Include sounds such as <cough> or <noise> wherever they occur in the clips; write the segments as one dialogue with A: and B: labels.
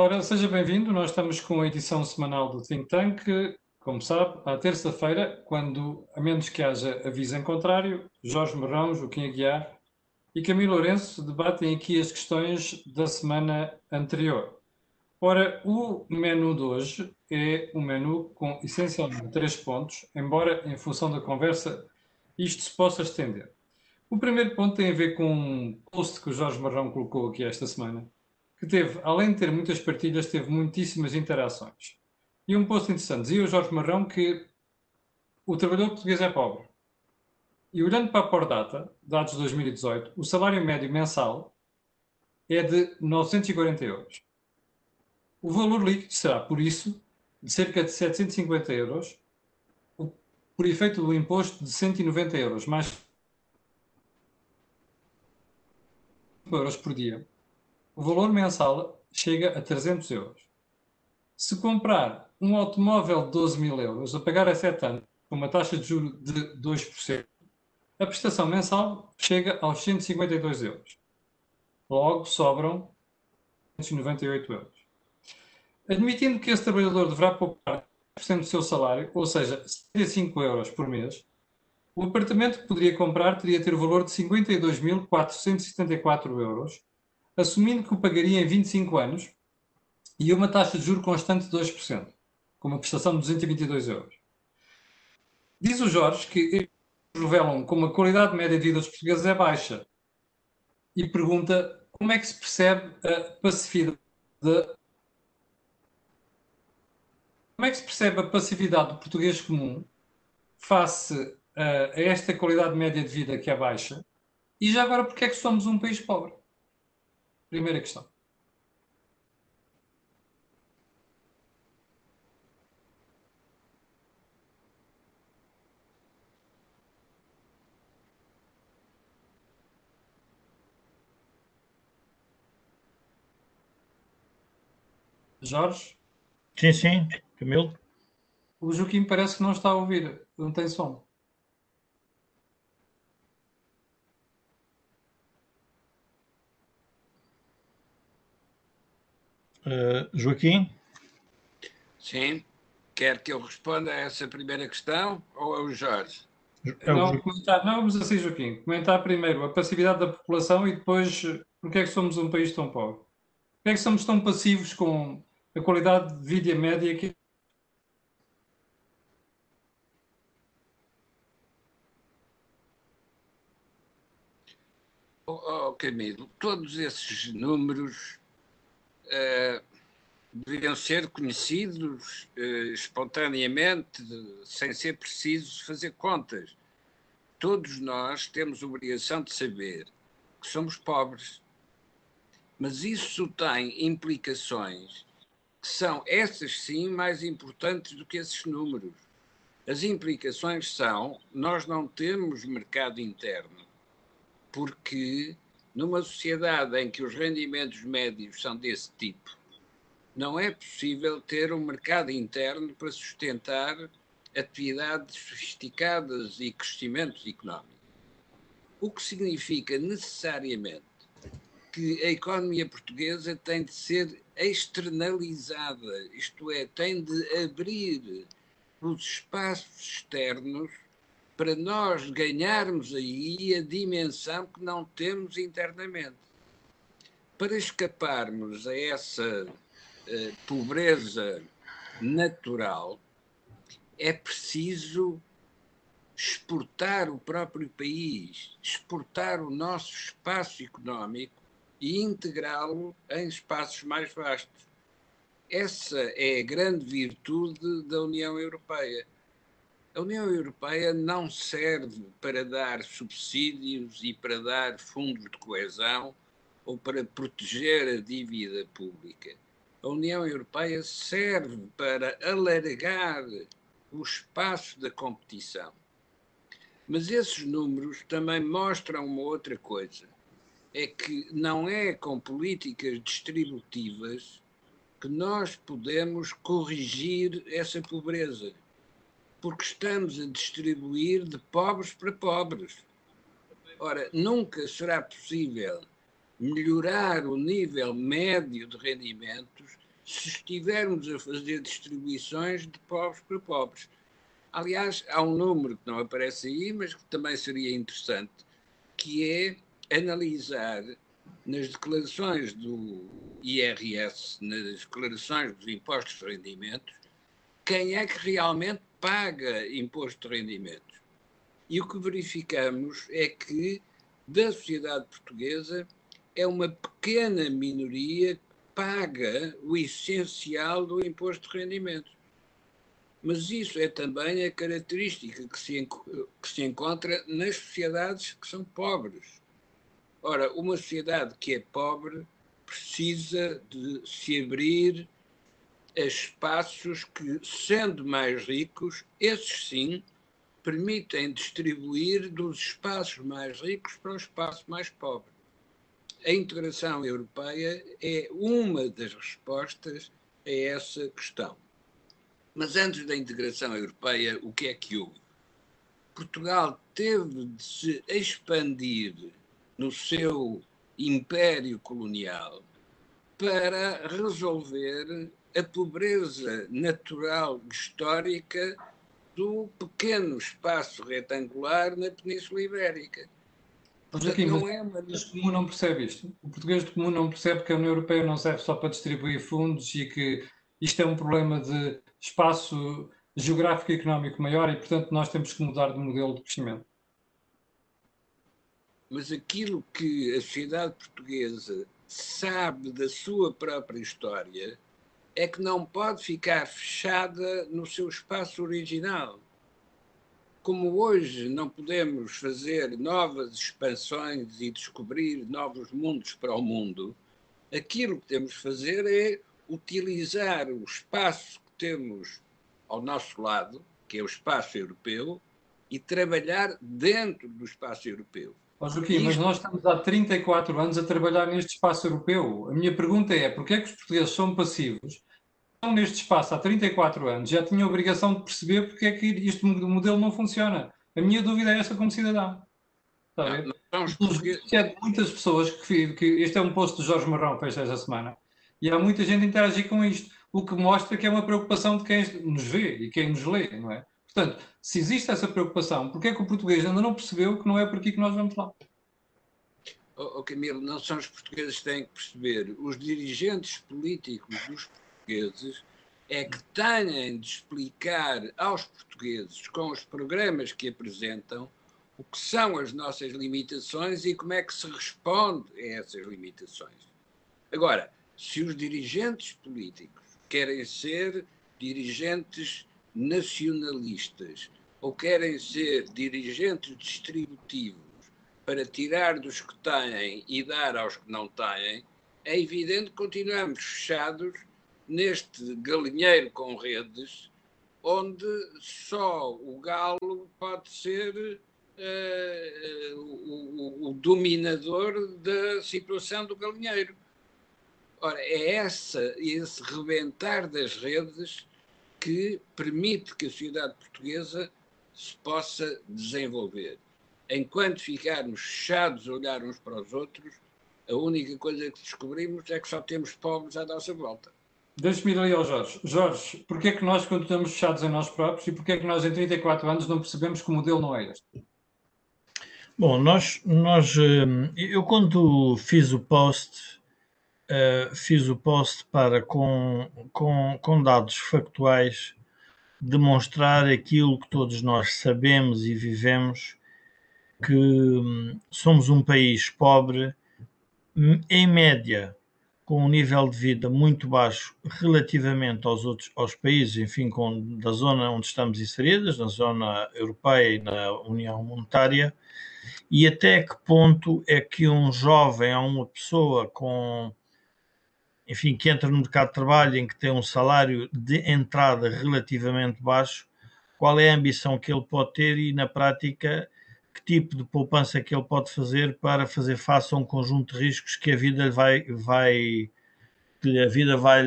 A: Ora, seja bem-vindo. Nós estamos com a edição semanal do Think Tank, como sabe, à terça-feira, quando, a menos que haja aviso em contrário, Jorge Marrão, Joaquim Aguiar e Camilo Lourenço debatem aqui as questões da semana anterior. Ora, o menu de hoje é um menu com essencialmente três pontos, embora em função da conversa isto se possa estender. O primeiro ponto tem a ver com um post que o Jorge Marrão colocou aqui esta semana, que teve, além de ter muitas partilhas, teve muitíssimas interações. E um post interessante. Dizia o Jorge Marrão que o trabalhador português é pobre. E olhando para a Pordata, dados de 2018, o salário médio mensal é de 940 euros. O valor líquido será, por isso, de cerca de 750 euros, por efeito do imposto de 190 euros, mais euros por dia o valor mensal chega a 300 euros. Se comprar um automóvel de 12 mil euros a pagar a 7 anos com uma taxa de juros de 2%, a prestação mensal chega aos 152 euros. Logo, sobram 198 euros. Admitindo que esse trabalhador deverá poupar 10% do seu salário, ou seja, 75 euros por mês, o apartamento que poderia comprar teria ter o valor de 52.474 euros, assumindo que o pagaria em 25 anos e uma taxa de juro constante de 2%, com uma prestação de 222 euros. Diz o Jorge que revelam como a qualidade média de vida dos portugueses é baixa e pergunta como é que se percebe a passividade como é que se percebe a passividade do português comum face a esta qualidade média de vida que é baixa e já agora porque é que somos um país pobre? Primeira questão. Jorge?
B: Sim, sim, Camilo.
A: O Joaquim parece que não está a ouvir, não tem som.
B: Uh, Joaquim?
C: Sim. Quer que eu responda a essa primeira questão ou é o Jorge?
A: É o não, comentar, não, vamos assim, Joaquim. Comentar primeiro a passividade da população e depois porque é que somos um país tão pobre. Porque é que somos tão passivos com a qualidade de vida média que
C: Oh, oh, Camilo, todos esses números uh, deveriam ser conhecidos uh, espontaneamente, sem ser preciso fazer contas. Todos nós temos obrigação de saber que somos pobres, mas isso tem implicações que são, essas sim, mais importantes do que esses números. As implicações são: nós não temos mercado interno, porque numa sociedade em que os rendimentos médios são desse tipo, não é possível ter um mercado interno para sustentar atividades sofisticadas e crescimento económico. O que significa necessariamente que a economia portuguesa tem de ser externalizada, isto é, tem de abrir os espaços externos para nós ganharmos aí a dimensão que não temos internamente. Para escaparmos a essa uh, pobreza natural, é preciso exportar o próprio país, exportar o nosso espaço económico e integrá-lo em espaços mais vastos. Essa é a grande virtude da União Europeia a União Europeia não serve para dar subsídios e para dar fundos de coesão ou para proteger a dívida pública. A União Europeia serve para alargar o espaço da competição. Mas esses números também mostram uma outra coisa: é que não é com políticas distributivas que nós podemos corrigir essa pobreza porque estamos a distribuir de pobres para pobres. Ora, nunca será possível melhorar o nível médio de rendimentos se estivermos a fazer distribuições de pobres para pobres. Aliás, há um número que não aparece aí, mas que também seria interessante, que é analisar nas declarações do IRS, nas declarações dos impostos de rendimentos, quem é que realmente paga imposto de rendimentos. E o que verificamos é que, da sociedade portuguesa, é uma pequena minoria que paga o essencial do imposto de rendimentos. Mas isso é também a característica que se, que se encontra nas sociedades que são pobres. Ora, uma sociedade que é pobre precisa de se abrir espaços que, sendo mais ricos, esses sim permitem distribuir dos espaços mais ricos para o espaço mais pobre. A integração europeia é uma das respostas a essa questão. Mas antes da integração europeia, o que é que houve? Portugal teve de se expandir no seu império colonial para resolver a pobreza natural histórica do pequeno espaço retangular na Península Ibérica.
A: Mas aqui, não mas é uma... o português comum não percebe isto. O português comum não percebe que a União Europeia não serve só para distribuir fundos e que isto é um problema de espaço geográfico e económico maior e, portanto, nós temos que mudar de modelo de crescimento.
C: Mas aquilo que a sociedade portuguesa sabe da sua própria história é que não pode ficar fechada no seu espaço original. Como hoje não podemos fazer novas expansões e descobrir novos mundos para o mundo, aquilo que temos de fazer é utilizar o espaço que temos ao nosso lado, que é o espaço europeu, e trabalhar dentro do espaço europeu.
A: Oh, Joaquim, mas nós estamos há 34 anos a trabalhar neste espaço europeu. A minha pergunta é, porquê é que os portugueses são passivos? Estão neste espaço há 34 anos, já tinham a obrigação de perceber porque é que este modelo não funciona. A minha dúvida é essa como cidadão. Está a ver? É muitas pessoas que, que... Este é um post de Jorge Marrão que fez esta semana. E há muita gente a interagir com isto, o que mostra que é uma preocupação de quem nos vê e quem nos lê, não é? Portanto, se existe essa preocupação, porquê é que o português ainda não percebeu que não é por aqui que nós vamos lá?
C: Oh, oh Camilo, não são os portugueses que têm que perceber. Os dirigentes políticos dos portugueses é que têm de explicar aos portugueses, com os programas que apresentam, o que são as nossas limitações e como é que se responde a essas limitações. Agora, se os dirigentes políticos querem ser dirigentes nacionalistas ou querem ser dirigentes distributivos para tirar dos que têm e dar aos que não têm, é evidente que continuamos fechados neste galinheiro com redes, onde só o galo pode ser uh, o, o, dominador da situação do galinheiro. Ora, é essa, esse rebentar das redes que permite que a sociedade portuguesa se possa desenvolver. Enquanto ficarmos fechados a olhar uns para os outros, a única coisa que descobrimos é que só temos pobres à nossa volta.
A: Deixe-me ir ali ao Jorge. Jorge, porquê é que nós continuamos fechados em nós próprios e porquê é que nós em 34 anos não percebemos que o modelo não é este?
B: Bom, nós, nós hum, eu quando fiz o post uh, fiz o post para, com, com, com dados factuais, demonstrar aquilo que todos nós sabemos e vivemos, que hum, somos um país pobre, hum, em média, com um nível de vida muito baixo relativamente aos outros aos países, enfim, com, da zona onde estamos inseridos, na zona europeia e na União Monetária, e até que ponto é que um jovem ou uma pessoa com enfim, que entra no mercado de trabalho em que tem um salário de entrada relativamente baixo, qual é a ambição que ele pode ter e, na prática, que tipo de poupança que ele pode fazer para fazer face a um conjunto de riscos que a vida vai, vai que a vida vai,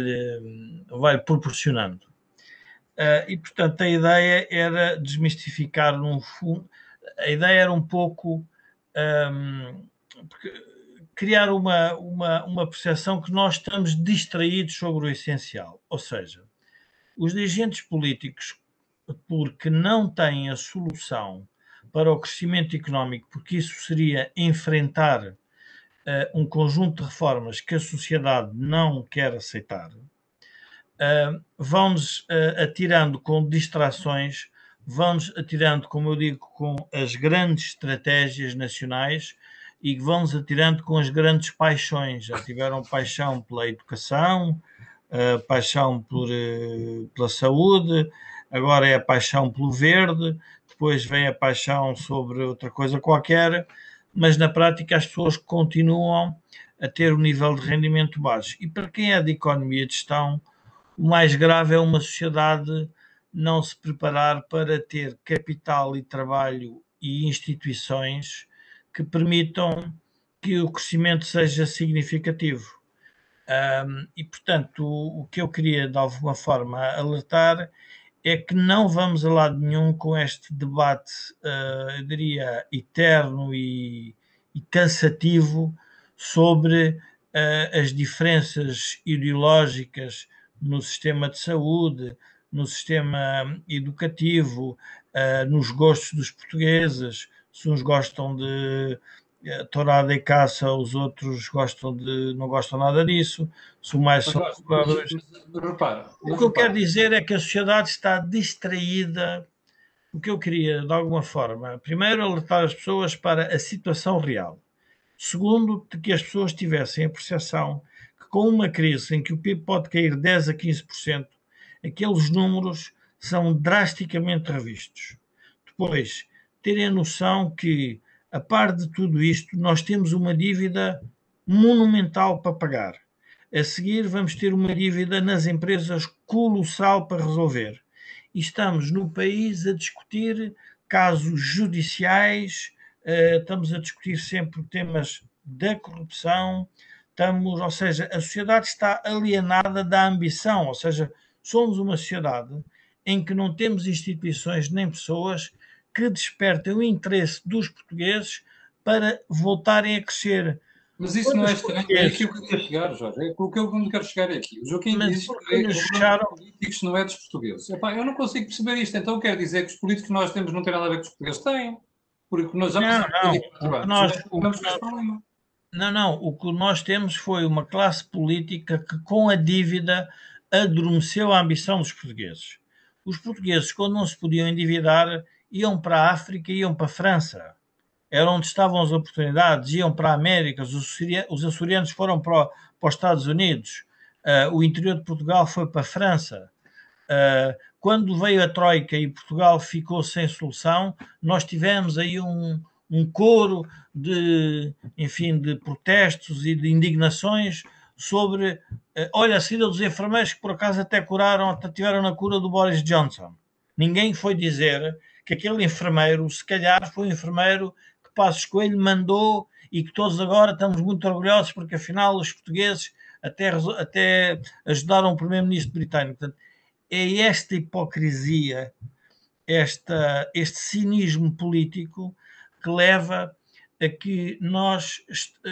B: vai proporcionando. Uh, e, portanto, a ideia era desmistificar, num fundo, a ideia era um pouco um, criar uma, uma, uma percepção que nós estamos distraídos sobre o essencial. Ou seja, os dirigentes políticos, porque não têm a solução para o crescimento económico, porque isso seria enfrentar uh, um conjunto de reformas que a sociedade não quer aceitar, uh, vão-nos uh, atirando com distrações, vão-nos atirando, como eu digo, com as grandes estratégias nacionais e vão-nos atirando com as grandes paixões. Já tiveram paixão pela educação, paixão por, pela saúde, agora é a paixão pelo verde, depois vem a paixão sobre outra coisa qualquer, mas na prática as pessoas continuam a ter um nível de rendimento baixo. E para quem é de economia de gestão, o mais grave é uma sociedade não se preparar para ter capital e trabalho e instituições que permitam que o crescimento seja significativo. Um, e, portanto, o, o, que eu queria de alguma forma alertar é que não vamos a lado nenhum com este debate, uh, eu diria, eterno e, e cansativo sobre uh, as diferenças ideológicas no sistema de saúde, no sistema educativo, uh, nos gostos dos portugueses, se uns gostam de tourada e caça, os outros gostam de, não gostam nada disso, são mais são
A: repara,
B: O que eu quero dizer é que a sociedade está distraída. O que eu queria, de alguma forma, primeiro, alertar as pessoas para a situação real. Segundo, de que as pessoas tivessem a percepção que com uma crise em que o PIB pode cair 10 a 15%, aqueles números são drasticamente revistos. Depois, terem a noção que a par de tudo isto, nós temos uma dívida monumental para pagar. A seguir, vamos ter uma dívida nas empresas colossal para resolver. E estamos no país a discutir casos judiciais, uh, estamos a discutir sempre temas da corrupção, estamos, ou seja, a sociedade está alienada da ambição, ou seja, somos uma sociedade em que não temos instituições nem pessoas que despertem o interesse dos portugueses para voltarem a crescer.
A: Mas isso não é estranho, é aqui que eu quero chegar, Jorge. É o que eu quero chegar é aqui. O Joaquim Mas diz que é, fecharam... políticos não é dos portugueses. Epá, eu não consigo perceber isto. Então quer dizer que os políticos que nós temos não têm nada a ver com os portugueses? Têm. Porque nós já
B: não, não. Nós, não, não, não. O que nós temos foi uma classe política que, com a dívida, adormeceu a ambição dos portugueses. Os portugueses, quando não se podiam endividar, iam para a África, iam para a França. Era onde estavam as oportunidades, iam para a América, os açorianos foram para, para os Estados Unidos, uh, o interior de Portugal foi para a França. Uh, quando veio a Troika e Portugal ficou sem solução, nós tivemos aí um, um coro de, enfim, de protestos e de indignações sobre, uh, olha, a saída dos enfermeiros que por acaso até curaram, até tiveram na cura do Boris Johnson. Ninguém foi dizer que aquele enfermeiro, se calhar, foi um enfermeiro que Passos Coelho mandou e que todos agora estamos muito orgulhosos porque afinal os portugueses até, até ajudaram o primeiro-ministro britânico. Portanto, é esta hipocrisia, esta, este cinismo político que leva a que nós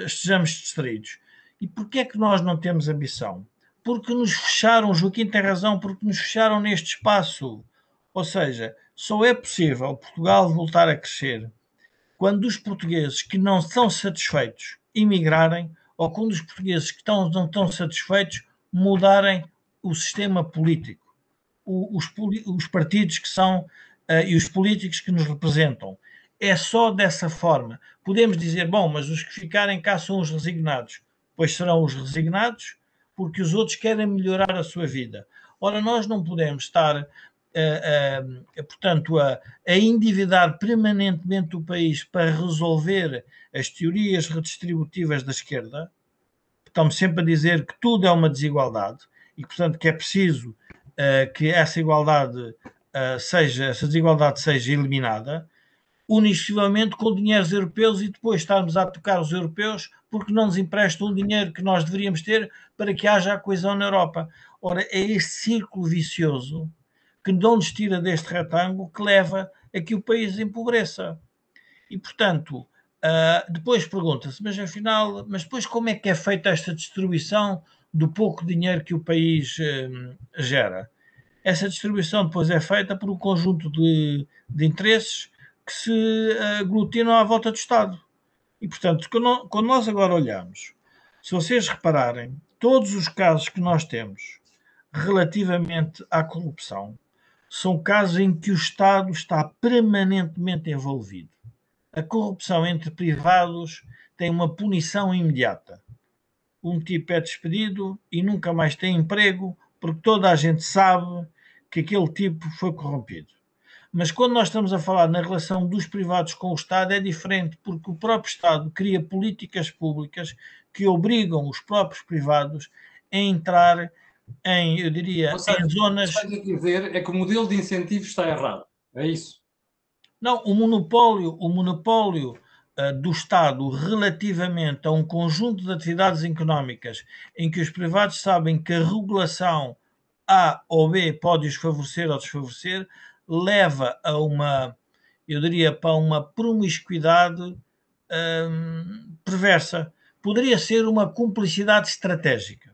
B: estejamos distraídos. E porquê é que nós não temos ambição? Porque nos fecharam, Joaquim tem razão, porque nos fecharam neste espaço. Ou seja, só é possível Portugal voltar a crescer quando os portugueses que não estão satisfeitos emigrarem ou quando os portugueses que estão, não estão satisfeitos mudarem o sistema político, os, os partidos que são uh, e os políticos que nos representam. É só dessa forma. Podemos dizer, bom, mas os que ficarem cá são os resignados. Pois serão os resignados porque os outros querem melhorar a sua vida. Ora, nós não podemos estar portanto, a, a endividar permanentemente o país para resolver as teorias redistributivas da esquerda, estamos sempre a dizer que tudo é uma desigualdade e, portanto, que é preciso uh, que essa igualdade uh, seja, essa desigualdade seja eliminada, unissimamente com dinheiros europeus e depois estarmos a tocar os europeus porque não nos emprestam o dinheiro que nós deveríamos ter para que haja a coesão na Europa. Ora, é este círculo vicioso que não nos tira deste retângulo que leva a que o país empobreça. E, portanto, Uh, depois pergunta-se, mas afinal, mas depois como é que é feita esta distribuição do pouco dinheiro que o país uh, gera? Essa distribuição depois é feita por um conjunto de, de interesses que se aglutinam à volta do Estado. E, portanto, quando nós agora olhamos, se vocês repararem, todos os casos que nós temos relativamente à corrupção são casos em que o Estado está permanentemente envolvido. A corrupção entre privados tem uma punição imediata. Um tipo é despedido e nunca mais tem emprego porque toda a gente sabe que aquele tipo foi corrompido. Mas quando nós estamos a falar na relação dos privados com o Estado é diferente, porque o próprio Estado cria políticas públicas que obrigam os próprios privados a entrar em, eu diria, seja, em zonas.
A: O que a dizer é que o modelo de incentivo está errado. É isso.
B: Não, o monopólio, o monopólio uh, do Estado relativamente a um conjunto de atividades económicas em que os privados sabem que a regulação A ou B pode os favorecer ou desfavorecer, leva a uma, eu diria, para uma promiscuidade hum, perversa. Poderia ser uma cumplicidade estratégica.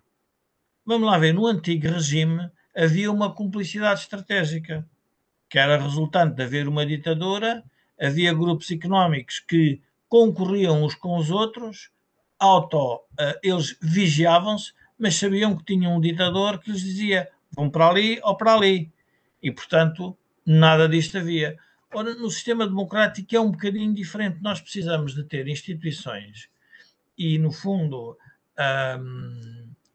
B: Vamos lá ver, no antigo regime havia uma cumplicidade estratégica, que era resultante de haver uma ditadura, havia grupos económicos que concorriam uns com os outros, auto, uh, eles vigiavam-se, mas sabiam que tinham um ditador que lhes dizia vão para ali ou para ali. E, portanto, nada disto havia. Ora, no sistema democrático é um bocadinho diferente. Nós precisamos de ter instituições e, no fundo,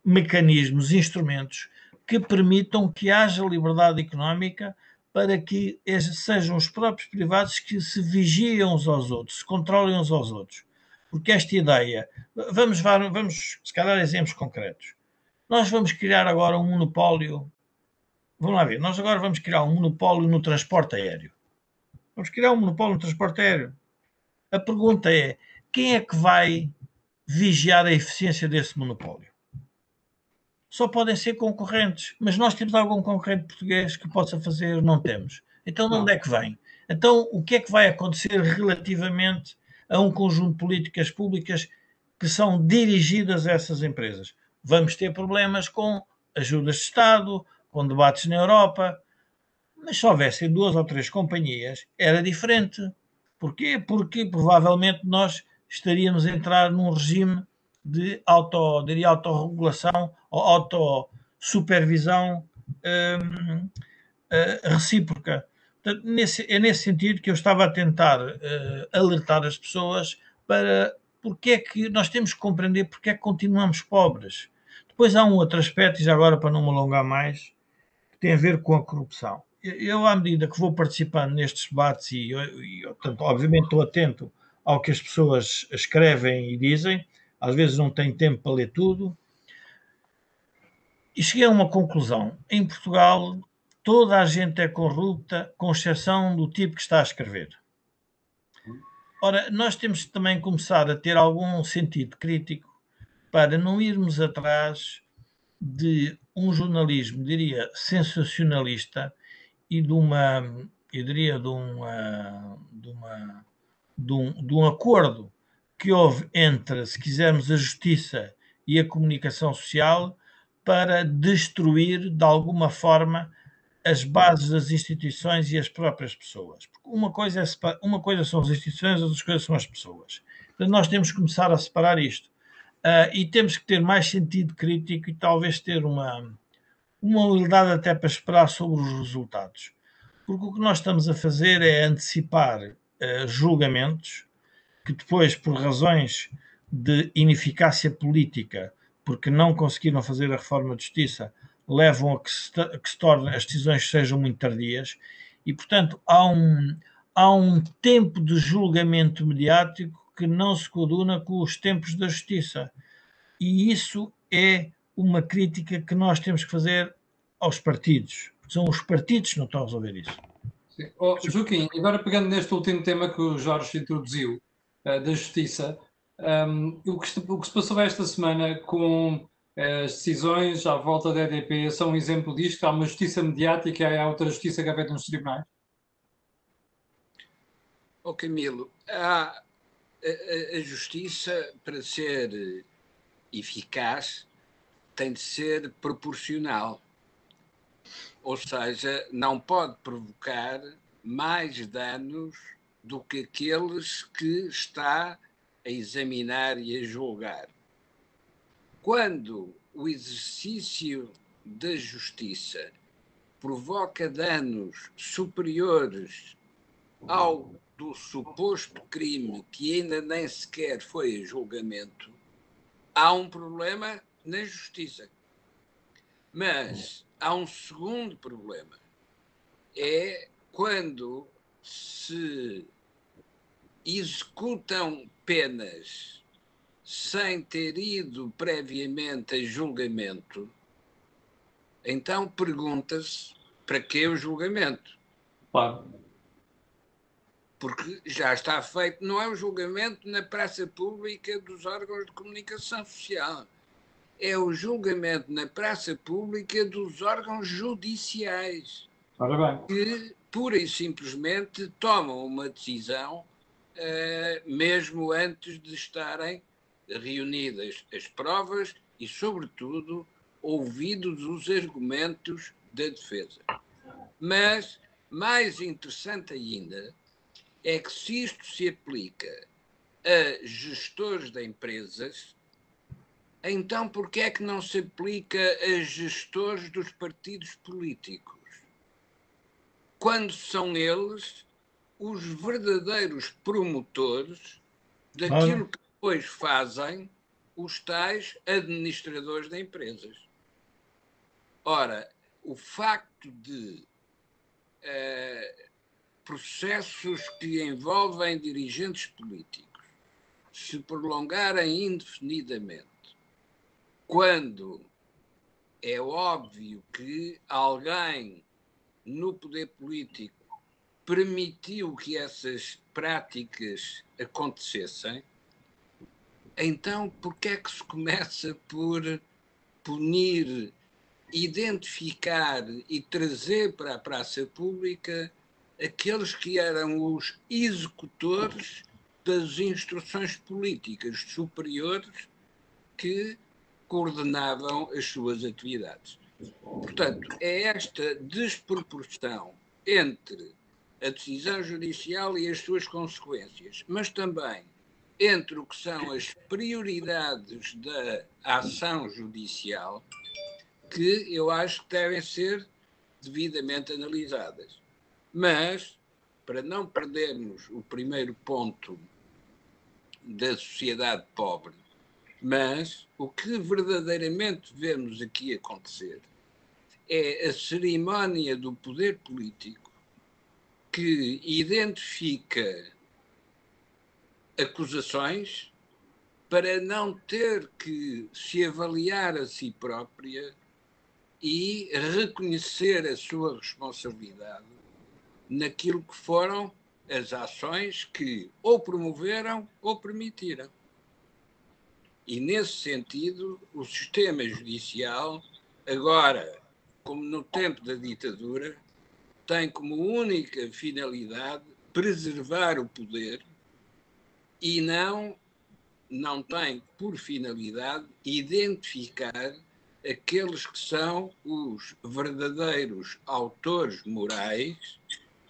B: mecanismos, instrumentos que permitam que haja liberdade económica para que sejam os próprios privados que se vigiem uns aos outros, se controlem uns aos outros. Porque esta ideia, vamos, vamos se calhar exemplos concretos. Nós vamos criar agora um monopólio. Vamos lá ver, nós agora vamos criar um monopólio no transporte aéreo. Vamos criar um monopólio no transporte aéreo. A pergunta é: quem é que vai vigiar a eficiência desse monopólio? Só podem ser concorrentes. Mas nós temos algum concorrente português que possa fazer? Não temos. Então, de onde é que vem? Então, o que é que vai acontecer relativamente a um conjunto de políticas públicas que são dirigidas a essas empresas? Vamos ter problemas com ajudas de Estado, com debates na Europa, mas se houvessem duas ou três companhias, era diferente. Porquê? Porque provavelmente nós estaríamos a entrar num regime de auto, diria, autorregulação autossupervisão um, uh, eh, recíproca. Portanto, nesse, é nesse sentido que eu estava a tentar uh, alertar as pessoas para porque é que nós temos que compreender porque é que continuamos pobres. Depois há um outro aspecto, e já agora para não me alongar mais, que tem a ver com a corrupção. Eu, à medida que vou participando nestes debates, e, e portanto, obviamente estou atento ao que as pessoas escrevem e dizem, às vezes não tenho tempo para ler tudo. E cheguei a uma conclusão. Em Portugal, toda a gente é corrupta, com exceção do tipo que está a escrever. Ora, nós temos que também começar a ter algum sentido crítico para não irmos atrás de um jornalismo, diria, sensacionalista e de uma, eu diria, de, uma, de, uma, de, um, de um acordo que houve entre, se quisermos, a justiça e a comunicação social para destruir, de alguma forma, as bases das instituições e as próprias pessoas. Uma coisa, é uma coisa são as instituições, outras coisas são as pessoas. Portanto, nós temos que começar a separar isto. Uh, e temos que ter mais sentido crítico e talvez ter uma, uma humildade até para esperar sobre os resultados. Porque o que nós estamos a fazer é antecipar uh, julgamentos que depois, por razões de ineficácia política, porque não conseguiram fazer a reforma de justiça, levam a que se, que se torne, as decisões sejam muito tardias e, portanto, há um, há um tempo de julgamento mediático que não se coaduna com os tempos da justiça. E isso é uma crítica que nós temos que fazer aos partidos. São os partidos que não estão a resolver isso.
A: Oh, Joaquim, agora pegando neste último tema que o Jorge introduziu, uh, da Justiça, um, o, que, o, que, se passou esta semana com eh, as decisões à volta da EDP são um exemplo disto? Há uma justiça mediática e há outra justiça que é feita nos tribunais?
C: Oh, Camilo, há, a, a justiça, para ser eficaz, tem de ser proporcional. Ou seja, não pode provocar mais danos do que aqueles que está a examinar e a julgar. Quando o exercício da justiça provoca danos superiores ao do suposto crime que ainda nem sequer foi a julgamento, há um problema na justiça. Mas há um segundo problema. É quando se executam penas sem ter ido previamente a julgamento, então pergunta-se para que o julgamento?
A: Claro.
C: Porque já está feito, não é o julgamento na praça pública dos órgãos de comunicação social. É o julgamento na praça pública dos órgãos judiciais.
A: Ora bem.
C: Que pura e simplesmente tomam uma decisão uh, mesmo antes de estarem reunidas as provas e, sobretudo, ouvidos os argumentos da defesa. Mas, mais interessante ainda, é que se isto se aplica a gestores de empresas, então por que é que não se aplica a gestores dos partidos políticos? Quando são eles os verdadeiros promotores daquilo que depois fazem os tais administradores de empresas. Ora, o facto de uh, processos que envolvem dirigentes políticos se prolongarem indefinidamente, quando é óbvio que alguém no poder político permitiu que essas práticas acontecessem, então por que é que se começa por punir, identificar e trazer para a praça pública aqueles que eram os executores das instruções políticas superiores que coordenavam as suas atividades. Portanto, é esta desproporção entre a decisão judicial e as suas consequências, mas também entre o que são as prioridades da ação judicial, que eu acho que devem ser devidamente analisadas. Mas, para não perdermos o primeiro ponto da sociedade pobre, mas o que verdadeiramente vemos aqui acontecer é a cerimónia do poder político que identifica acusações para não ter que se avaliar a si própria e reconhecer a sua responsabilidade naquilo que foram as ações que ou promoveram ou permitiram. E, nesse sentido, o sistema judicial, agora, como no tempo da ditadura, tem como única finalidade preservar o poder e não, não tem por finalidade identificar aqueles que são os verdadeiros autores morais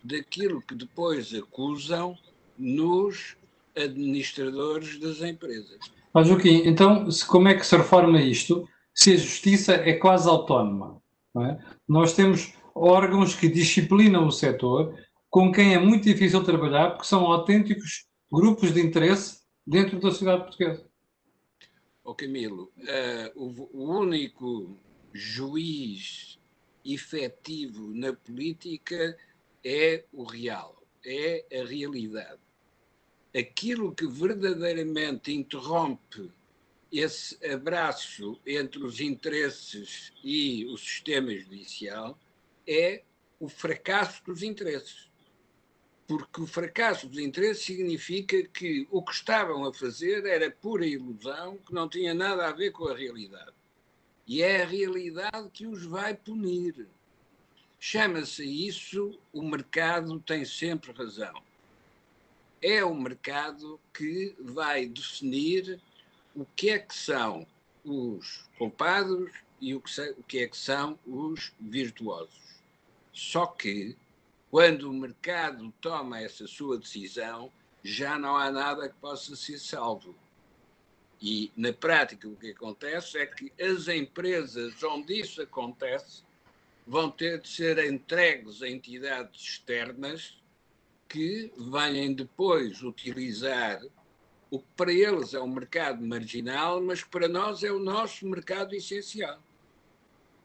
C: daquilo que depois acusam nos administradores das empresas.
A: Mas, Joaquim, então, como é que se reforma isto se a justiça é quase autónoma? É? Nós temos órgãos que disciplinam o setor, com quem é muito difícil trabalhar, porque são autênticos grupos de interesse dentro da sociedade portuguesa.
C: Oh, Camilo, uh, o, o único juiz efetivo na política é o real, é a realidade. Aquilo que verdadeiramente interrompe esse abraço entre os interesses e o sistema judicial é o fracasso dos interesses. Porque o fracasso dos interesses significa que o que estavam a fazer era pura ilusão, que não tinha nada a ver com a realidade. E é a realidade que os vai punir. Chama-se isso o mercado tem sempre razão. é o mercado que vai definir o que é que são os culpados e o que, é que são os virtuosos. Só que, quando o mercado toma essa sua decisão, já não há nada que possa ser salvo. E, na prática, o que acontece é que as empresas onde isso acontece vão ter de ser entregues a entidades externas que venham depois utilizar o que para eles é um mercado marginal, mas para nós é o nosso mercado essencial.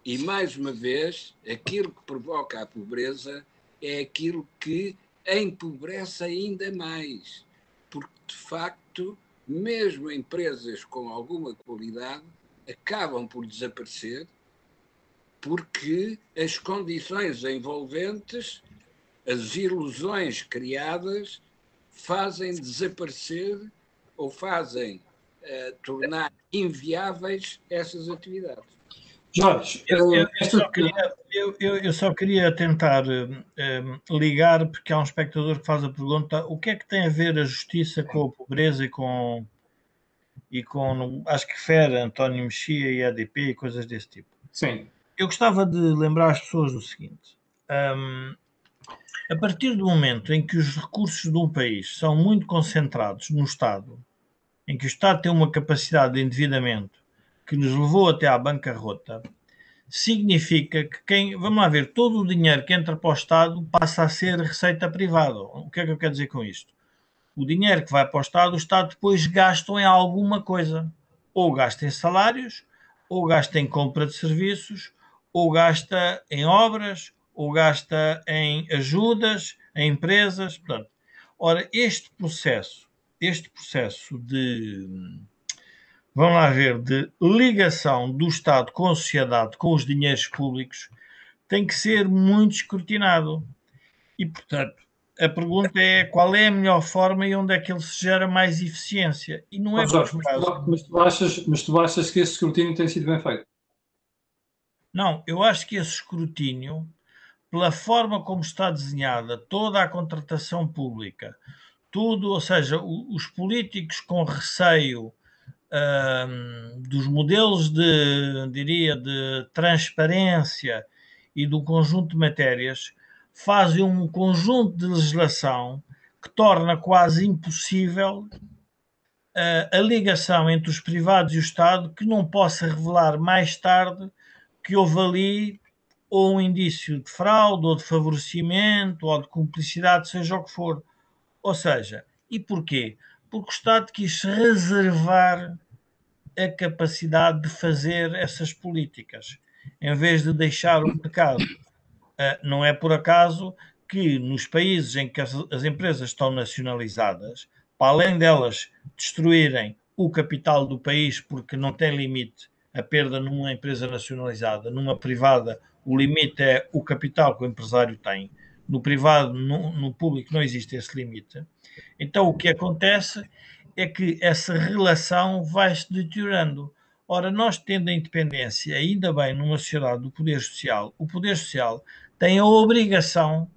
C: E, mais uma vez, aquilo que provoca a pobreza é aquilo que empobrece ainda mais. Porque, de facto, mesmo empresas com alguma qualidade acabam por desaparecer porque as condições envolventes, as ilusões criadas, fazem desaparecer ou fazem uh, tornar inviáveis essas atividades.
B: Jorge, eu, eu, eu, só queria, eu, só queria, tentar um, ligar, porque há um espectador que faz a pergunta: o que é que tem a ver a justiça com a pobreza e com, e com acho que refere António Mexia e ADP e coisas desse tipo?
A: Sim.
B: Eu gostava de lembrar as pessoas do seguinte: um, a partir do momento em que os recursos de um país são muito concentrados no Estado, em que o Estado tem uma capacidade de endividamento que nos levou até à bancarrota, significa que quem, vamos lá ver, todo o dinheiro que entra para o Estado passa a ser receita privada. O que é que eu quero dizer com isto? O dinheiro que vai para o Estado, o Estado depois gasta em alguma coisa. Ou gasta em salários, ou gasta em compra de serviços, ou gasta em obras, ou gasta em ajudas a empresas. Portanto, ora, este processo, este processo de vamos lá ver, de ligação do Estado com a sociedade, com os dinheiros públicos, tem que ser muito escrutinado. E, portanto, a pergunta é qual é a melhor forma e onde é que ele se gera mais eficiência. E não é
A: Jorge, mas, tu, mas, tu achas, mas tu achas que esse escrutínio tem sido bem feito?
B: Não, eu acho que esse escrutínio, pela forma como está desenhada toda a contratação pública, tudo, ou seja, os políticos com receio dos modelos de, diria, de transparência e do conjunto de matérias, fazem um conjunto de legislação que torna quase impossível a ligação entre os privados e o Estado que não possa revelar mais tarde que houve ali ou um indício de fraude, ou de favorecimento, ou de cumplicidade, seja o que for. Ou seja, e porquê? Porque o Estado quis reservar a capacidade de fazer essas políticas, em vez de deixar o mercado. Uh, não é por acaso que nos países em que as, as empresas estão nacionalizadas, para além delas destruírem o capital do país porque não tem limite a perda numa empresa nacionalizada, numa privada, o limite é o capital que o empresário tem. No privado, no, no público, não existe esse limite. Então, o que acontece é que essa relação vai se deteriorando. Ora, nós tendo a independência, ainda bem numa sociedade do poder social, o poder social tem a obrigação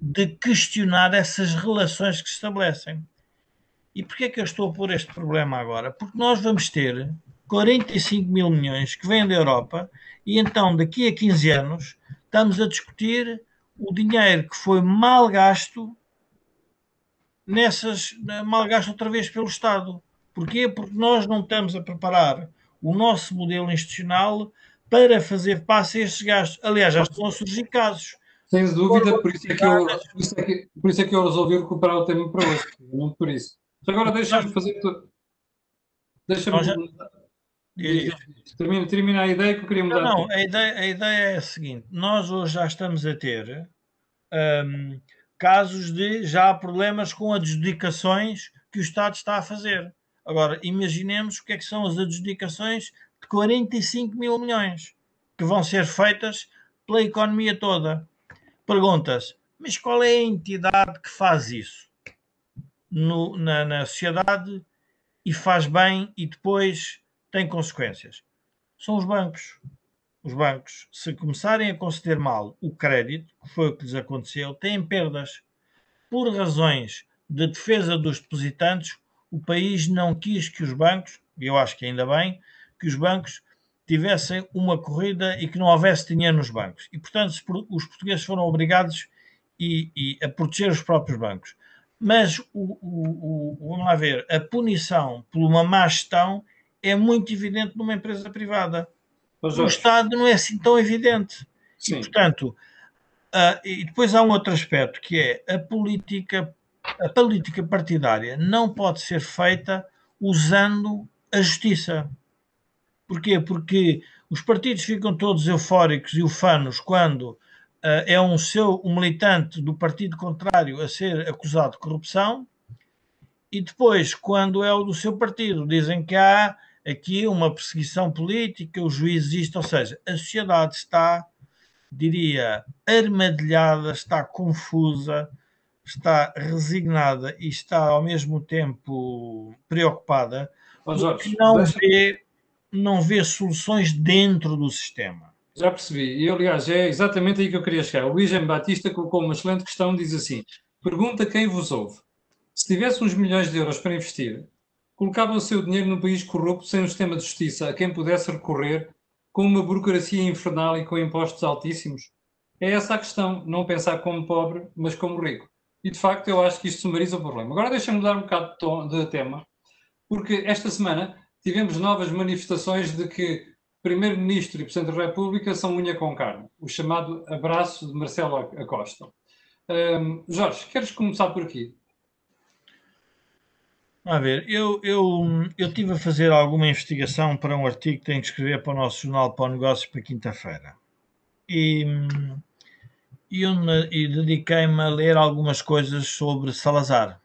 B: de questionar essas relações que se estabelecem. E porquê é que eu estou a pôr este problema agora? Porque nós vamos ter 45 mil milhões que vêm da Europa e então daqui a 15 anos estamos a discutir o dinheiro que foi mal gasto nessas mal gasto outra vez pelo Estado. Porquê? Porque nós não estamos a preparar o nosso modelo institucional para fazer face a estes gastos. Aliás, já estão a surgir casos.
A: Sem dúvida, por isso, é que eu, por, isso é que, por isso é que eu resolvi recuperar o tema para hoje. Muito por isso. Mas agora deixa-me fazer. Deixa-me. Já... Termina, termina a ideia que eu queria mudar.
B: Não, não a, ideia, a ideia é a seguinte: nós hoje já estamos a ter. Um, casos de já há problemas com adjudicações que o Estado está a fazer. Agora, imaginemos o que é que são as adjudicações de 45 mil milhões que vão ser feitas pela economia toda. Pergunta-se, mas qual é a entidade que faz isso no, na, na sociedade e faz bem e depois tem consequências? São os bancos os bancos, se começarem a conceder mal o crédito, que foi o que lhes aconteceu, têm perdas por razões de defesa dos depositantes, o país não quis que os bancos, e eu acho que ainda bem, que os bancos tivessem uma corrida e que não houvesse dinheiro nos bancos. E, portanto, os portugueses foram obrigados e, e a proteger os próprios bancos. Mas, o, o, o, vamos lá ver, a punição por uma má gestão é muito evidente numa empresa privada. Mas, no Estado não é assim tão evidente. Sim. E, portanto, uh, e depois há um outro aspecto que é a política, a política partidária não pode ser feita usando a justiça. Porquê? Porque os partidos ficam todos eufóricos e ufanos quando uh, é um seu um militante do partido contrário a ser acusado de corrupção e depois, quando é o do seu partido, dizem que há aqui uma perseguição política, o juiz existe, ou seja, a sociedade está, diria, armadilhada, está confusa, está resignada e está ao mesmo tempo preocupada, porque não deixa... vê, não vê soluções dentro do sistema.
A: Já percebi. E, aliás, é exatamente aí que eu queria chegar. O Luís M. Batista colocou uma excelente questão, diz assim, pergunta quem vos ouve. Se tivesse uns milhões de euros para investir, colocava o seu dinheiro num país corrupto sem um sistema de justiça a quem pudesse recorrer com uma burocracia infernal e com impostos altíssimos? É essa a questão, não pensar como pobre, mas como rico. E, de facto, eu acho que isto sumariza o problema. Agora deixa-me mudar um bocado de, tom, de tema, porque esta semana tivemos novas manifestações de que Primeiro-Ministro e Presidente da República são unha com carne, o chamado abraço de Marcelo Acosta. Um, Jorge, queres começar por aqui?
B: A ver, eu, eu, eu tive a fazer alguma investigação para um artigo que tenho que escrever para o nosso jornal para o negócio para quinta-feira. E, e, e dediquei-me a ler algumas coisas sobre Salazar.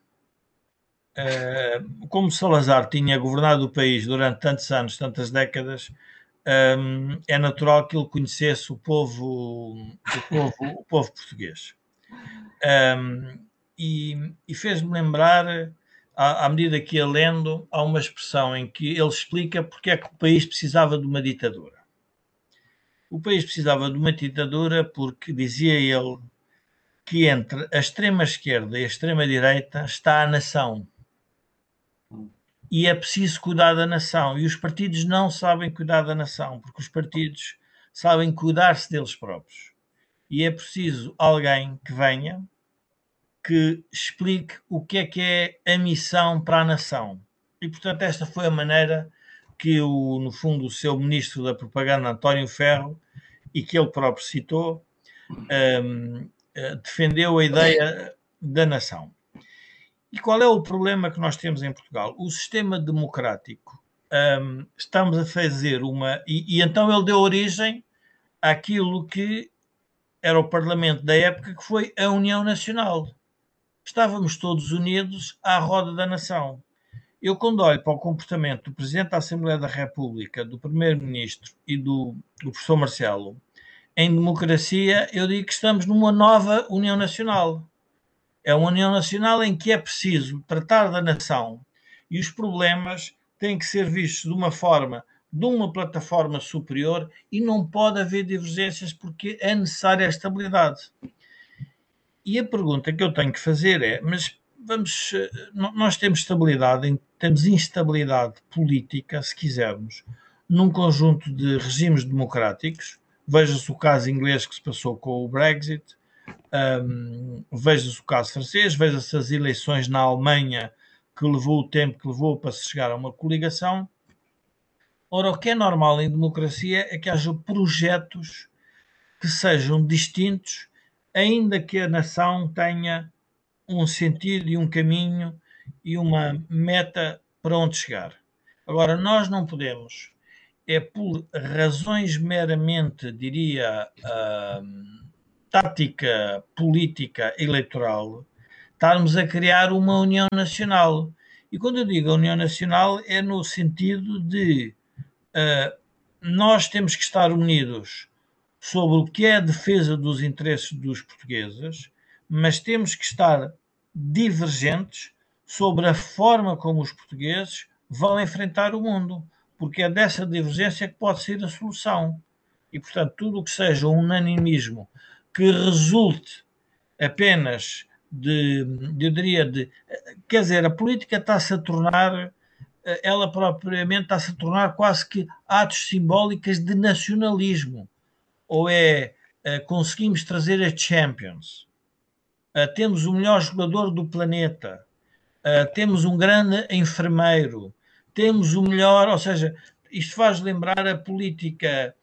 B: Uh, como Salazar tinha governado o país durante tantos anos, tantas décadas, um, é natural que ele conhecesse o povo, o povo, o povo português. Um, e, e fez-me lembrar, à, à, medida que ia lendo, há uma expressão em que ele explica porque é que o país precisava de uma ditadura. O país precisava de uma ditadura porque, dizia ele, que entre a extrema esquerda e a extrema direita está a nação e é preciso cuidar da nação. E os partidos não sabem cuidar da nação, porque os partidos sabem cuidar-se deles próprios. E é preciso alguém que venha que explique o que é que é a missão para a nação. E portanto, esta foi a maneira que o, no fundo, o seu ministro da propaganda, António Ferro, e que ele próprio citou, um, eh, defendeu a ideia da nação. E qual é o problema que nós temos em Portugal? O sistema democrático. Um, estamos a fazer uma. E, e, então ele deu origem àquilo que era o Parlamento da época, que foi a União Nacional. Estávamos todos unidos à roda da nação. Eu, quando olho para o comportamento do Presidente da Assembleia da República, do Primeiro-Ministro e do, do professor Marcelo, em democracia, eu digo que estamos numa nova União Nacional é uma União Nacional em que é preciso tratar da nação e os problemas têm que ser vistos de uma forma, de uma plataforma superior e não pode haver divergências porque é necessária a estabilidade. E a pergunta que eu tenho que fazer é: mas vamos, nós temos estabilidade, temos instabilidade política, se quisermos, num conjunto de regimes democráticos. Veja-se o caso inglês que se passou com o Brexit, um, veja-se o caso francês, veja-se as eleições na Alemanha que levou o tempo que levou para se chegar a uma coligação. Ora, o que é normal em democracia é que haja projetos que sejam distintos, ainda que a nação tenha um sentido e um caminho e uma meta para onde chegar. Agora, nós não podemos, é por razões meramente, diria, uh, tática política eleitoral, estarmos a criar uma União Nacional. E quando eu digo União Nacional, é no sentido de uh, nós temos que estar unidos sobre o que é a defesa dos interesses dos portugueses, mas temos que estar divergentes sobre a forma como os portugueses vão enfrentar o mundo, porque é dessa divergência que pode ser a solução. E, portanto, tudo o que seja um unanimismo que resulte apenas de, eu diria, de, quer dizer, a política está-se a tornar, ela propriamente está-se a tornar quase que atos simbólicos de nacionalismo. Ou é, conseguimos trazer a Champions, temos o melhor jogador do planeta, temos um grande enfermeiro, temos o melhor, ou seja, isto faz lembrar a política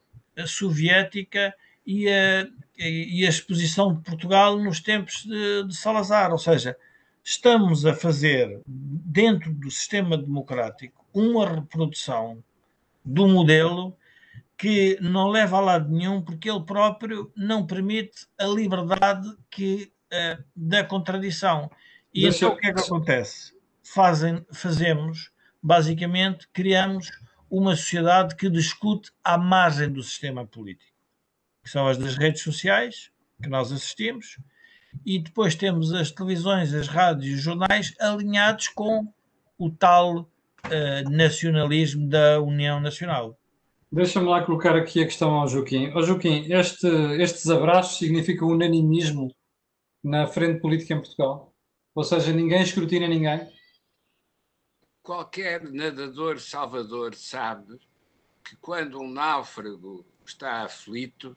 B: soviética e a, e a exposição de Portugal nos tempos de, de Salazar, ou seja, estamos a fazer dentro do sistema democrático uma reprodução do modelo que não leva a lado nenhum porque ele próprio não permite a liberdade que uh, da contradição. E Deixa então o que é que acontece? Fazem, fazemos, basicamente, criamos uma sociedade que discute à margem do sistema político que são as das redes sociais, que nós assistimos, e depois temos as televisões, as rádios e os jornais alinhados com o tal uh, nacionalismo da União Nacional.
A: Deixa-me lá colocar aqui a questão ao Joaquim. Ó Joaquim, este, estes abraços significam unanimismo na frente política em Portugal? Ou seja, ninguém escrutina ninguém?
C: Qualquer nadador salvador sabe que quando um náufrago está aflito,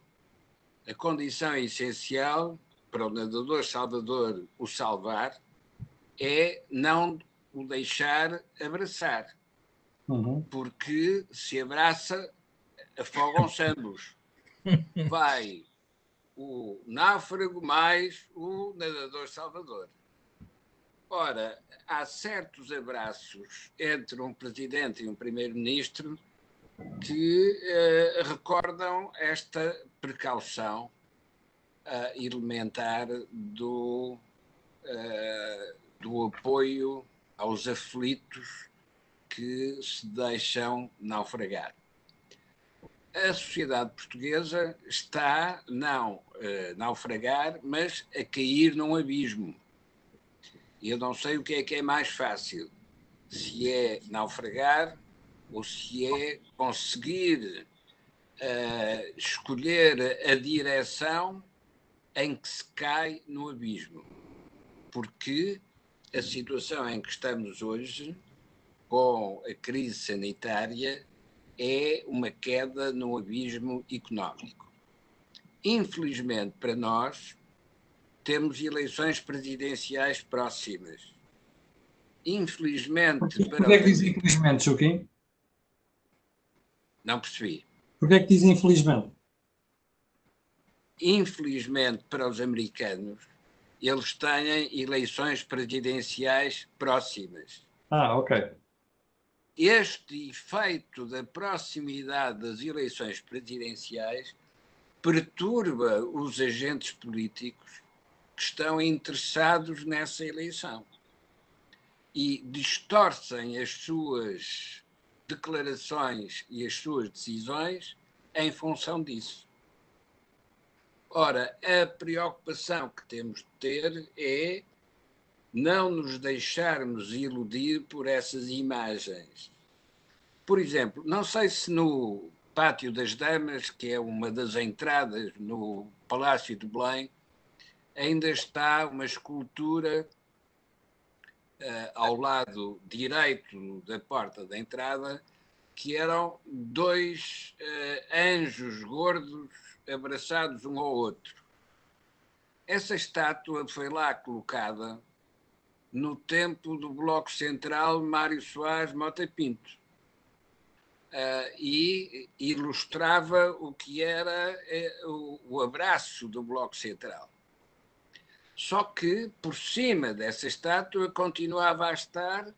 C: a condição essencial para o nadador salvador o salvar é não o deixar abraçar. Uhum. Porque se abraça, afogam-se ambos. Vai o náufrago mais o nadador salvador. Ora, há certos abraços entre um presidente e um primeiro-ministro que uh, recordam esta precaução uh, elementar do, uh, do apoio aos aflitos que se deixam naufragar. A sociedade portuguesa está não a naufragar, mas a cair num abismo. Eu não sei o que é que é mais fácil, se é naufragar ou se é conseguir uh, escolher a direção em que se cai no abismo. Porque a situação em que estamos hoje, com a crise sanitária, é uma queda no abismo económico. Infelizmente para nós, temos eleições presidenciais próximas. Infelizmente.
A: Por que, para... é que diz infelizmente, Joaquim?
C: Não percebi.
A: Porquê é que diz infelizmente?
C: Infelizmente para os americanos, eles têm eleições presidenciais próximas.
A: Ah, ok.
C: Este efeito da proximidade das eleições presidenciais perturba os agentes políticos que estão interessados nessa eleição e distorcem as suas declarações e as suas decisões em função disso. Ora, a preocupação que temos de ter é não nos deixarmos iludir por essas imagens. Por exemplo, não sei se no Pátio das Damas, que é uma das entradas no Palácio de Belém, ainda está uma escultura uh, ao lado direito da porta da entrada, que eram dois uh, anjos gordos abraçados um ao outro. Essa estátua foi lá colocada no tempo do Bloco Central Mário Soares Mota Pinto. Uh, e ilustrava o que era uh, o, abraço do Bloco Central. Só que por cima dessa estátua continuava a estar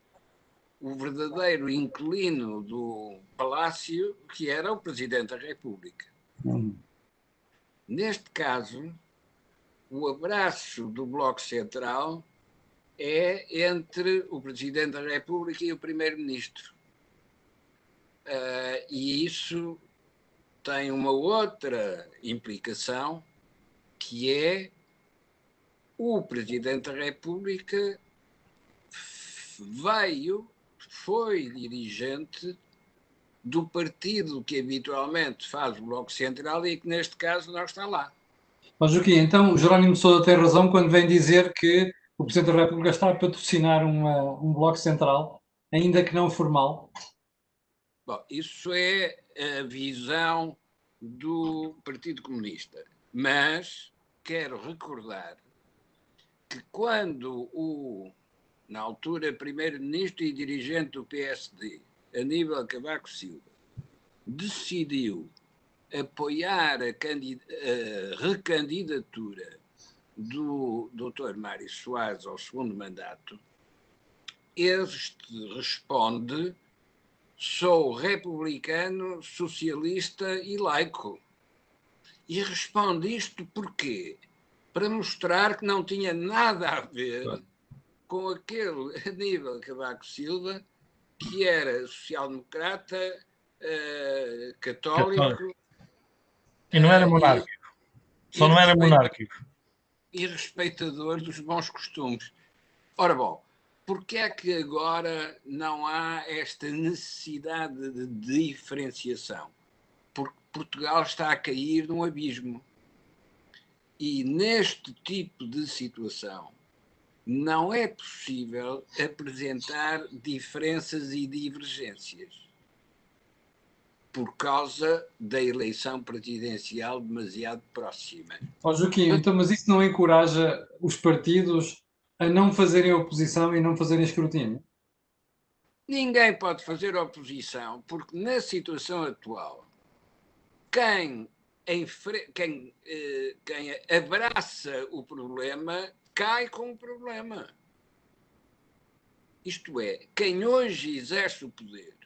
C: o verdadeiro inquilino do palácio, que era o Presidente da República. Uhum. Neste caso, o abraço do Bloco Central é entre o Presidente da República e o Primeiro-Ministro. Uh, e isso tem uma outra implicação, que é o Presidente da República veio, foi dirigente do partido que habitualmente faz o Bloco Central e que neste caso não está lá.
A: Mas Joaquim, então Jerónimo Sousa tem razão quando vem dizer que o Presidente da República está a patrocinar uma, um bloco central, ainda que não formal?
C: Bom, isso é a visão do Partido Comunista. Mas quero recordar que quando o, na altura, primeiro-ministro e dirigente do PSD, Aníbal Cavaco Silva, decidiu apoiar a, a recandidatura do Dr. Mário Soares ao segundo mandato, este responde: sou republicano, socialista e laico. E responde isto porquê? Para mostrar que não tinha nada a ver com aquele <laughs> Aníbal Cavaco Silva, que era social-democrata, uh, católico.
B: E não era monárquico. Só não era monárquico
C: e respeitador dos bons costumes. Ora bom, porque é que agora não há esta necessidade de diferenciação? Porque Portugal está a cair num abismo. E neste tipo de situação não é possível apresentar diferenças e divergências por causa da eleição presidencial demasiado próxima.
A: Ó oh, Joaquim, então, mas isso não encoraja os partidos a não fazerem oposição e não fazerem escrutínio?
C: Ninguém pode fazer oposição, porque na situação atual, quem, quem, eh, quem abraça o problema cai com o problema. Isto é, quem hoje exerce o poder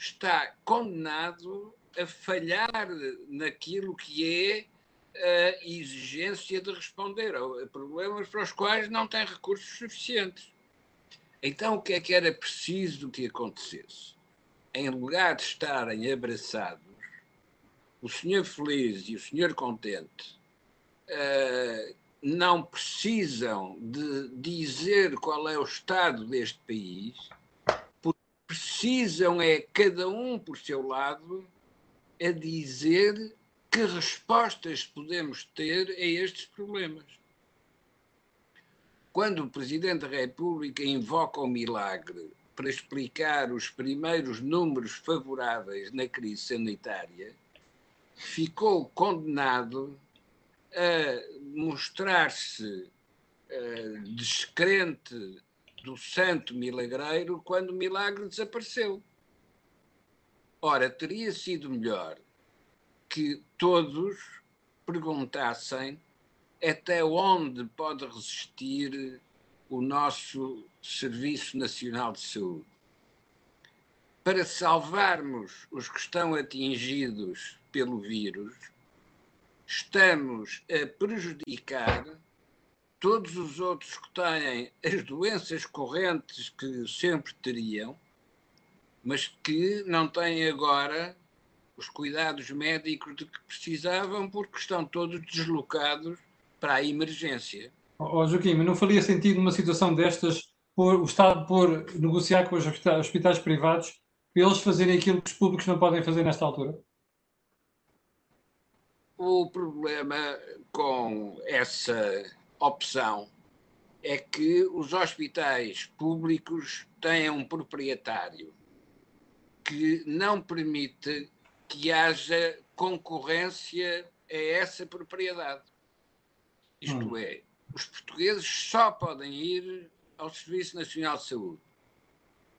C: está condenado a falhar naquilo que é a exigência de responder a problemas para os quais não tem recursos suficientes. Então, o que é que era preciso que acontecesse? Em lugar de estarem abraçados, o senhor feliz e o senhor contente uh, não precisam de dizer qual é o estado deste país precisam é cada um por seu lado a dizer que respostas podemos ter a estes problemas. Quando o Presidente da República invoca o milagre para explicar os primeiros números favoráveis na crise sanitária, ficou condenado a mostrar-se uh, descrente do santo milagreiro quando o milagre desapareceu. Ora, teria sido melhor que todos perguntassem até onde pode resistir o nosso Serviço Nacional de Saúde. Para salvarmos os que estão atingidos pelo vírus, estamos a prejudicar todos os outros que têm as doenças correntes que sempre teriam, mas que não têm agora os cuidados médicos de que precisavam porque estão todos deslocados para a emergência.
A: Oh, Joaquim, mas não faria sentido numa situação destas por, o Estado por negociar com os hospitais, hospitais privados para eles fazerem aquilo que os públicos não podem fazer nesta altura?
C: O problema com essa opção é que os hospitais públicos têm um proprietário que não permite que haja concorrência a essa propriedade. Isto hum. é, os portugueses só podem ir ao Serviço Nacional de Saúde.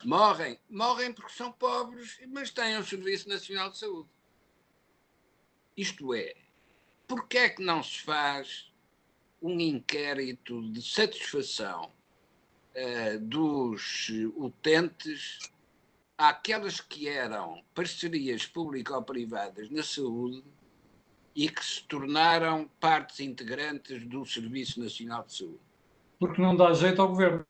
C: Morrem, morrem porque são pobres, mas têm um Serviço Nacional de Saúde. Isto é, porque é que não se faz um inquérito de satisfação uh, dos utentes àquelas que eram parcerias público-privadas na saúde e que se tornaram partes integrantes do Serviço Nacional de Saúde.
A: Porque não dá jeito ao governo.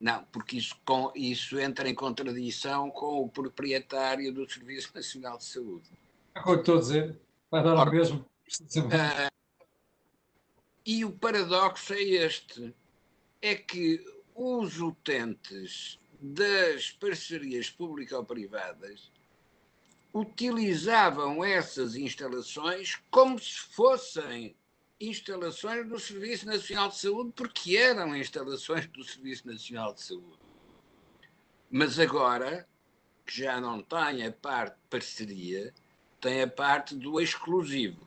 C: Não, porque isso, com, isso entra em contradição com o proprietário do Serviço Nacional de Saúde.
A: É o que estou a dizer. Vai dar Ora, o mesmo. Uh,
C: e o paradoxo é este: é que os utentes das parcerias público-privadas utilizavam essas instalações como se fossem instalações do Serviço Nacional de Saúde, porque eram instalações do Serviço Nacional de Saúde. Mas agora, que já não tem a parte de parceria, tem a parte do exclusivo.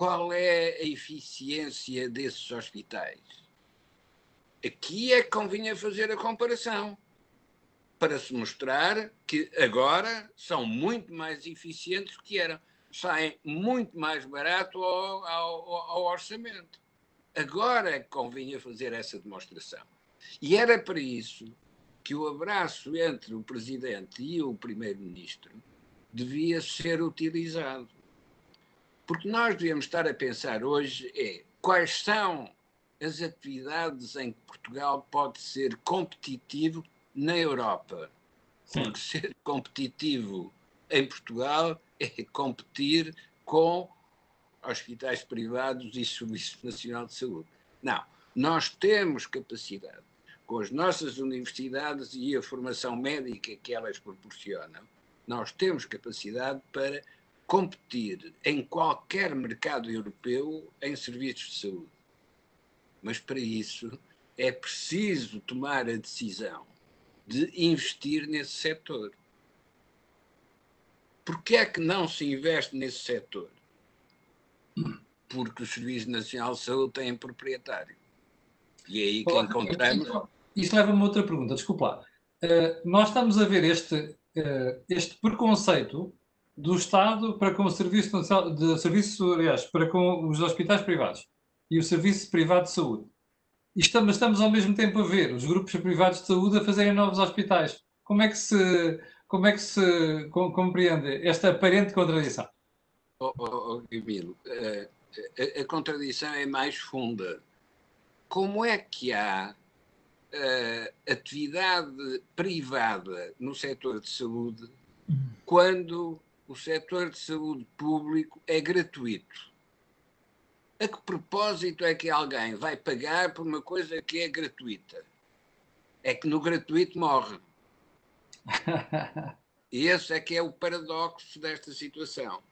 C: Qual é a eficiência desses hospitais? Aqui é que convinha fazer a comparação para se mostrar que agora são muito mais eficientes do que eram. Saem muito mais barato ao, ao, ao orçamento. Agora é que convinha fazer essa demonstração. E era para isso que o abraço entre o Presidente e o Primeiro-Ministro devia ser utilizado. Porque nós devíamos estar a pensar hoje é quais são as atividades em que Portugal pode ser competitivo na Europa. Sim. Porque ser competitivo em Portugal é competir com hospitais privados e Serviço Nacional de Saúde. Não, nós temos capacidade, com as nossas universidades e a formação médica que elas proporcionam, nós temos capacidade para competir em qualquer mercado europeu em serviços de saúde. Mas para isso é preciso tomar a decisão de investir nesse setor. Porquê é que não se investe nesse setor? Porque o Serviço Nacional de Saúde tem proprietário. E é aí que encontramos.
A: Isso leva-me a outra pergunta, desculpa lá. Uh, nós estamos a ver este, uh, este preconceito do Estado para com o serviço de serviço, aliás, para com os hospitais privados e o serviço privado de saúde. E estamos, estamos ao mesmo tempo a ver os grupos privados de saúde a fazerem novos hospitais. Como é que se, como é que se compreende esta aparente contradição?
C: Oh, oh, oh Emílio, a, a, a, contradição é mais funda. Como é que há uh, atividade privada no setor de saúde quando o setor de saúde público é gratuito? A que propósito é que alguém vai pagar por uma coisa que é gratuita? É que no gratuito morre. <laughs> e esse é que é o paradoxo desta situação.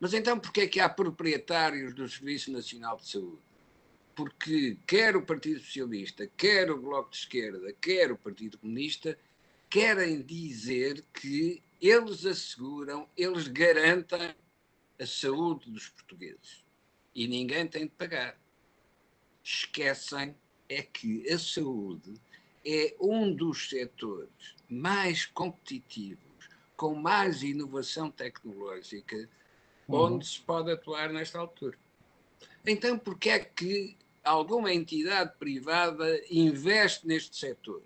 C: Mas então porquê é que há proprietários do Serviço Nacional de Saúde? Porque quer o Partido Socialista, quer o Bloco de Esquerda, quer o Partido Comunista, querem dizer que eles asseguram, eles garantem a saúde dos portugueses e ninguém tem de pagar. Esquecem é que a saúde é um dos setores mais competitivos, com mais inovação tecnológica, uhum. onde se pode atuar nesta altura. Então, por que é que alguma entidade privada investe neste setor?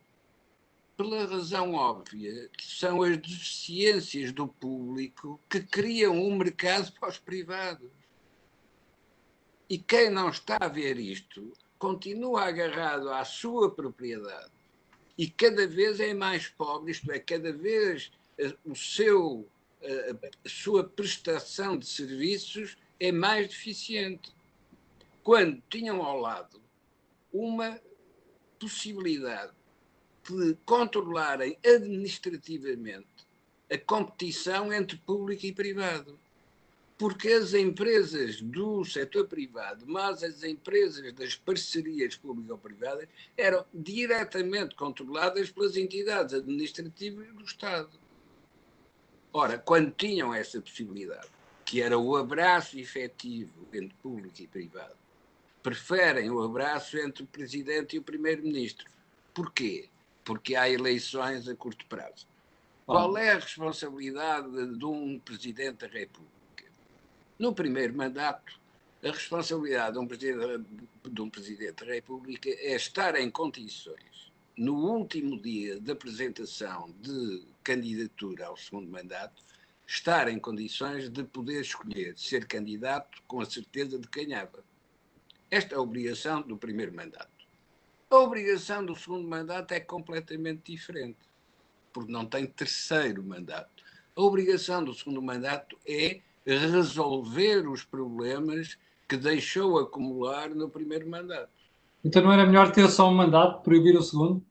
C: Pela razão óbvia que são as deficiências do público que criam um mercado para os privados. E quem não está a ver isto continua agarrado à sua propriedade e cada vez é mais pobre, isto é, cada vez eh, o seu, eh, a sua prestação de serviços é mais deficiente. Quando tinham ao lado uma possibilidade de controlarem administrativamente a competição entre público e privado porque as empresas do setor privado, mas as empresas das parcerias público-privadas, eram diretamente controladas pelas entidades administrativas do Estado. Ora, quando tinham essa possibilidade, que era o abraço efetivo entre público e privado, preferem o abraço entre o Presidente e o Primeiro-Ministro. Porquê? Porque há eleições a curto prazo. Qual é a responsabilidade de um Presidente da República? No primeiro mandato, a responsabilidade de um, presidente, de um Presidente da República é estar em condições, no último dia da apresentação de candidatura ao segundo mandato, estar em condições de poder escolher ser candidato com a certeza de ganhava. Esta é a obrigação do primeiro mandato. A obrigação do segundo mandato é completamente diferente, porque não tem terceiro mandato. A obrigação do segundo mandato é resolver os problemas que deixou acumular no primeiro mandato.
A: Então não era melhor ter só um mandato, proibir o segundo?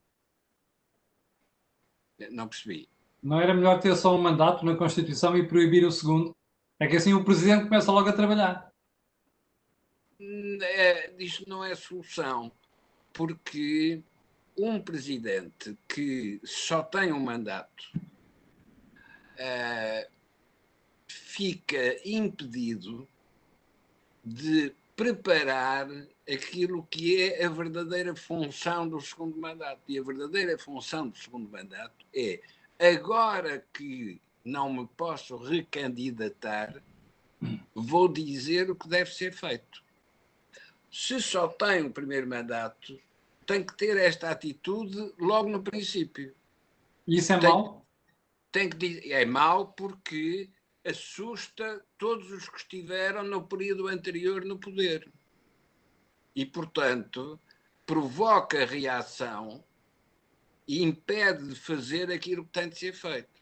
C: Não percebi.
A: Não era melhor ter só um mandato na Constituição e proibir o segundo? É que assim o Presidente começa logo a trabalhar.
C: é, isto não é solução, porque um presidente que só tem um mandato uh, fica impedido de preparar aquilo que é a verdadeira função do segundo mandato. E a verdadeira função do segundo mandato é agora que não me posso recandidatar, vou dizer o que deve ser feito. Se só tem o primeiro mandato, tem que ter esta atitude logo no princípio.
A: E isso é tem, mau?
C: Tem que, é mau porque assusta todos os que estiveram no período anterior no poder. E, portanto, provoca reação e impede de fazer aquilo que tem de ser feito.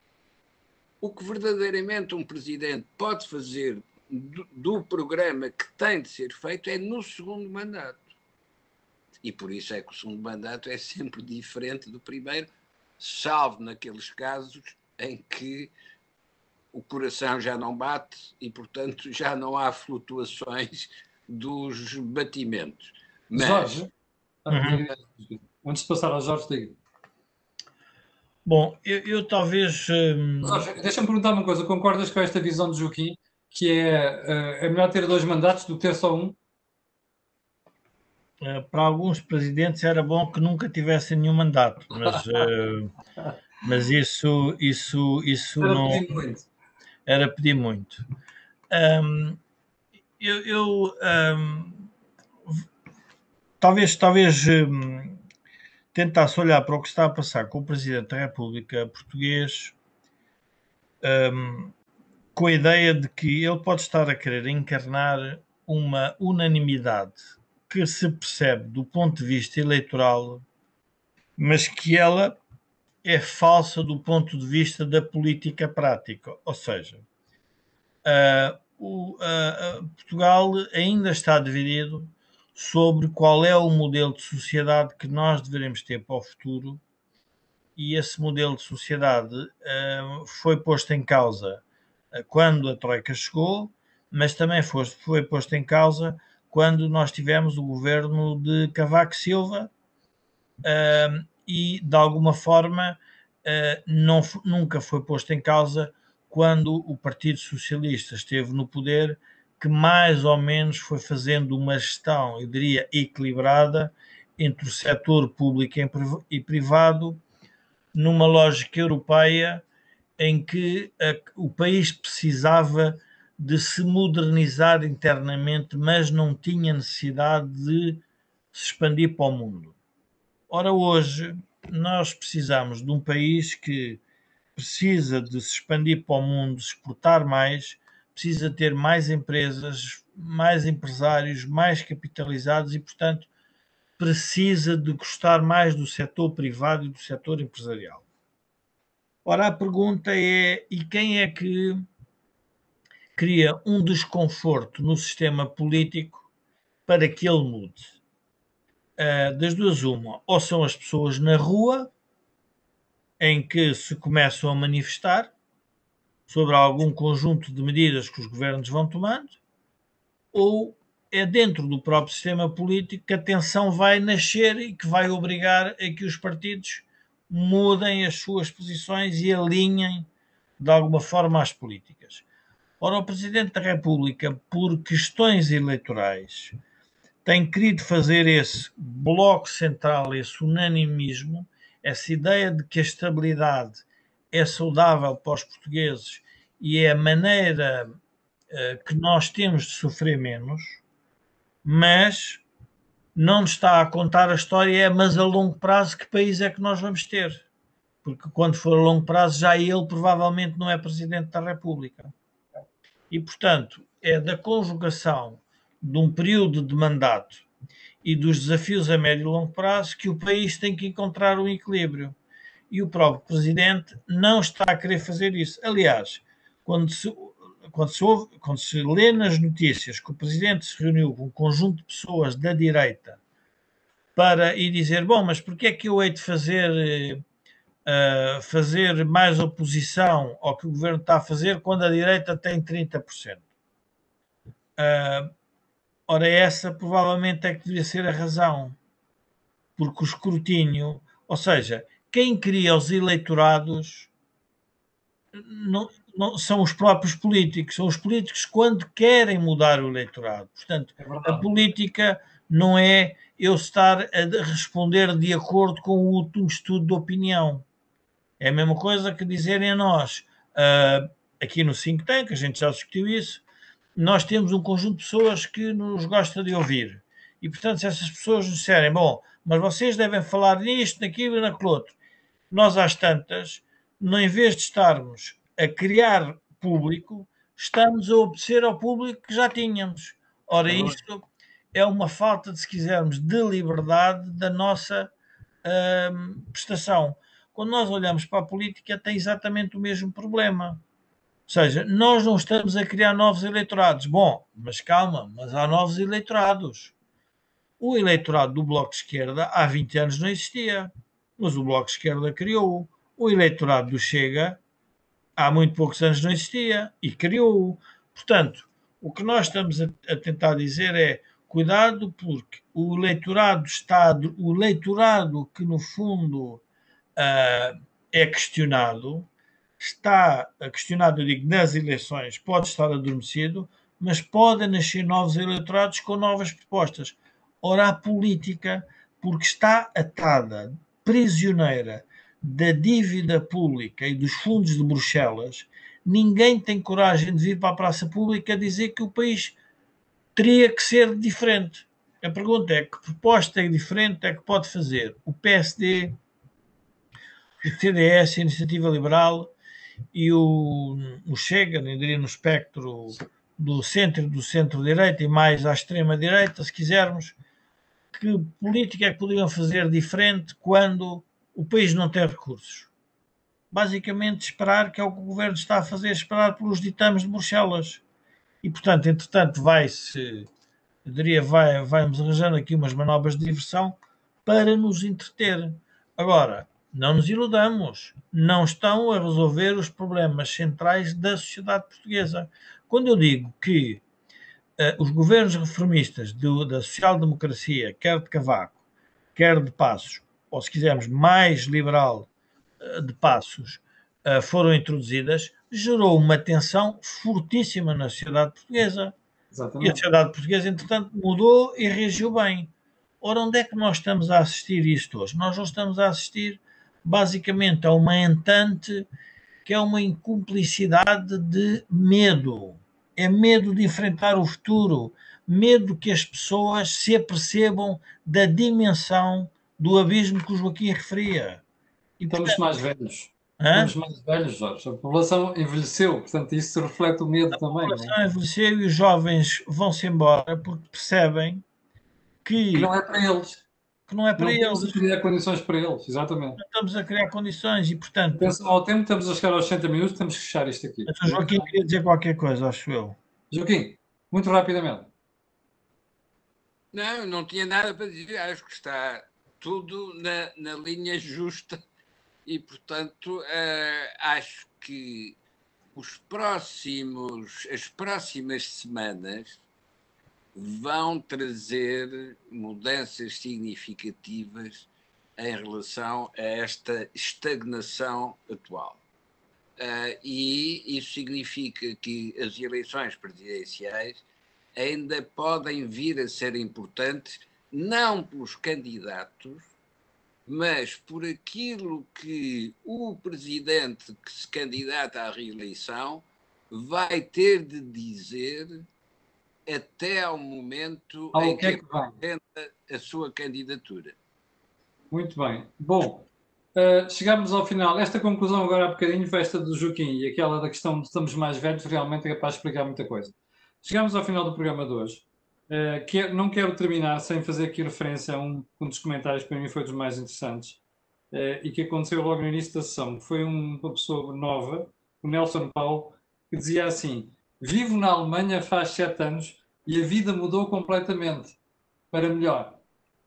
C: O que verdadeiramente um presidente pode fazer do, do programa que tem de ser feito é no segundo mandato. E por isso é que o segundo mandato é sempre diferente do primeiro, salvo naqueles casos em que o coração já não bate e, portanto, já não há flutuações dos batimentos.
A: Mas... Jorge, uhum. antes de passar ao Jorge, diga.
B: Bom, eu, eu talvez. Hum...
A: Deixa-me perguntar uma coisa: concordas com esta visão de Joaquim, que é, uh, é melhor ter dois mandatos do que ter só um?
B: Uh, para alguns presidentes era bom que nunca tivessem nenhum mandato, mas, uh, <laughs> mas isso, isso, isso não. Muito era pedir muito. Um, eu, eu um, talvez, talvez um, tentasse olhar para o que está a passar com o Presidente da República português com a ideia de que ele pode estar a querer encarnar uma unanimidade que se percebe do ponto de vista eleitoral, mas que ela é falsa do ponto de vista da política prática. Ou seja, uh, o, uh, Portugal ainda está dividido sobre qual é o modelo de sociedade que nós devemos ter para o futuro e esse modelo de sociedade foi posto em causa quando a Troika chegou, mas também foi, foi posto em causa quando nós tivemos o governo de Cavaco Silva e de alguma forma uh, não, nunca foi posto em causa quando o Partido Socialista esteve no poder, que mais ou menos foi fazendo uma gestão, eu diria, equilibrada entre o setor público e privado, numa lógica europeia em que a, o país precisava de se modernizar internamente, mas não tinha necessidade de se expandir para o mundo. Ora, hoje nós precisamos de um país que precisa de se expandir para o mundo, exportar mais, precisa ter mais empresas, mais empresários, mais capitalizados e, portanto, precisa de gostar mais do setor privado e do setor empresarial. Ora, a pergunta é: e quem é que cria um desconforto no sistema político para que ele mude? uh, das duas uma, ou são as pessoas na rua em que se começam a manifestar sobre algum conjunto de medidas que os governos vão tomando, ou é dentro do próprio sistema político que a tensão vai nascer e que vai obrigar a que os partidos mudem as suas posições e alinhem de alguma forma as políticas. Ora, o Presidente da República, por questões eleitorais, tem querido fazer esse bloco central, esse unanimismo, essa ideia de que a estabilidade é saudável para os portugueses e é a maneira uh, que nós temos de sofrer menos, mas não nos está a contar a história, é mas a longo prazo que país é que nós vamos ter? Porque quando for a longo prazo já ele provavelmente não é Presidente da República. E, portanto, é da conjugação de um período de mandato e dos desafios a médio e longo prazo que o país tem que encontrar um equilíbrio. E o próprio Presidente não está a querer fazer isso. Aliás, quando se, quando se, ouve, quando se lê nas notícias que o Presidente se reuniu com um conjunto de pessoas da direita para e dizer, bom, mas porquê é que eu hei de fazer, uh, fazer mais oposição ao que o Governo está a fazer quando a direita tem 30%? Uh, Ora, essa provavelmente é que devia ser a razão. Porque o escrutínio, ou seja, quem cria os eleitorados não, não, são os próprios políticos. São os políticos quando querem mudar o eleitorado. Portanto, é a política não é eu estar a responder de acordo com o último estudo de opinião. É a mesma coisa que dizerem a nós, uh, aqui no Think Tank, a gente já discutiu isso, nós temos um conjunto de pessoas que nos gosta de ouvir. E, portanto, se essas pessoas nos disserem, bom, mas vocês devem falar nisto, naquilo e naquele outro, nós às tantas, não, em vez de estarmos a criar público, estamos a obedecer ao público que já tínhamos. Ora, isto é uma falta, de, se quisermos, de liberdade da nossa hum, prestação. Quando nós olhamos para a política, tem exatamente o mesmo problema. Ou seja, nós não estamos a criar novos eleitorados. Bom, mas calma, mas há novos eleitorados. O eleitorado do Bloco de Esquerda há 20 anos não existia, mas o Bloco de Esquerda criou-o. O eleitorado do Chega há muito poucos anos não existia e criou-o. Portanto, o que nós estamos a, a, tentar dizer é cuidado porque o eleitorado está o eleitorado que no fundo uh, é questionado está questionado, eu digo, nas eleições, pode estar adormecido, mas podem nascer novos eleitorados com novas propostas. Ora, a política, porque está atada, prisioneira da dívida pública e dos fundos de Bruxelas, ninguém tem coragem de vir para a praça pública dizer que o país teria que ser diferente. A pergunta é que proposta é diferente é que pode fazer o PSD, CDS, a Iniciativa Liberal e o, o Chega, nem diria no espectro do centro do centro-direita e mais à extrema-direita, se quisermos, que política é que poderiam fazer diferente quando o país não tem recursos? Basicamente, esperar, que é o que o governo está a fazer, esperar pelos ditames de Bruxelas. E, portanto, entretanto, vai-se, eu diria, vai, vamos arranjando aqui umas manobras de diversão para nos entreter. Agora, não nos iludamos, não estão a resolver os problemas centrais da sociedade portuguesa. Quando eu digo que uh, os governos reformistas do, da social-democracia, quer de Cavaco, quer de Passos, ou se quisermos mais liberal uh, de Passos, uh, foram introduzidas, gerou uma tensão fortíssima na sociedade portuguesa. Exatamente. E a sociedade portuguesa, entretanto, mudou e reagiu bem. Ora, onde é que nós estamos a assistir isto hoje? Nós não estamos a assistir basicamente é uma entante que é uma incumplicidade de medo. É medo de enfrentar o futuro, medo que as pessoas se apercebam da dimensão do abismo que o Joaquim referia.
A: E, Estamos portanto, mais velhos. Hã? Estamos mais velhos, Jorge. A população envelheceu, portanto, isso reflete o medo
B: a
A: também. A
B: população é? envelheceu e os jovens vão-se embora porque percebem que,
A: que não é para eles
B: que não é para
A: não
B: eles.
A: Estamos a criar condições para eles, exatamente.
B: Não estamos a criar condições e, portanto.
A: Pensa, ao tempo estamos a chegar aos 60 minutos, temos que fechar isto aqui.
B: Então, Joaquim queria dizer qualquer coisa, acho eu.
A: Joaquim, muito rapidamente.
C: Não, não tinha nada para dizer, acho que está tudo na, na linha justa e, portanto, uh, acho que os próximos, as próximas semanas vão trazer mudanças significativas em relação a esta estagnação atual. Uh, e isso significa que as eleições presidenciais ainda podem vir a ser importantes, não pelos candidatos, mas por aquilo que o presidente que se candidata à reeleição vai ter de dizer até ao momento ao em que, é que apresenta a sua candidatura.
A: Muito bem. Bom, uh, chegamos ao final. Esta conclusão agora há bocadinho foi esta do Joaquim e aquela da questão de estamos mais velhos realmente é capaz de explicar muita coisa. Chegamos ao final do programa de hoje. Uh, que, não quero terminar sem fazer aqui referência a um, um dos comentários que para mim foi dos mais interessantes uh, e que aconteceu logo no início da sessão. Foi um, uma pessoa nova, o Nelson Paulo, que dizia assim: Vivo na Alemanha faz sete anos e a vida mudou completamente para melhor.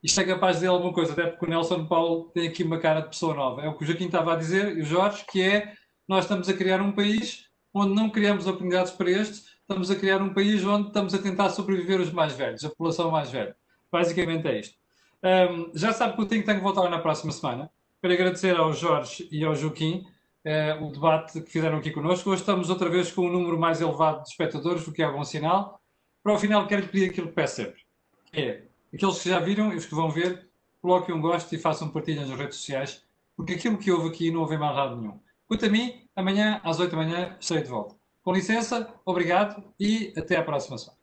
A: Isto é capaz de dizer alguma coisa, até porque o Nelson Paulo tem aqui uma cara de pessoa nova. É o que o Joaquim estava a dizer, e o Jorge, que é nós estamos a criar um país onde não criamos oportunidades para estes, estamos a criar um país onde estamos a tentar sobreviver os mais velhos, a população mais velha. Basicamente é isto. Um, já sabe que o Think Tank voltará na próxima semana. Para agradecer ao Jorge e ao Joaquim uh, o debate que fizeram aqui connosco. Hoje estamos outra vez com um número mais elevado de espectadores, o que é bom sinal. Para o final, quero-lhe pedir aquilo que peço sempre. É, aqueles que já viram e os que vão ver, coloquem um gosto e façam partilha nas redes sociais, porque aquilo que houve aqui não houve mais nada nenhum. Quanto a mim, amanhã às 8 da manhã estarei de volta. Com licença, obrigado e até à próxima semana.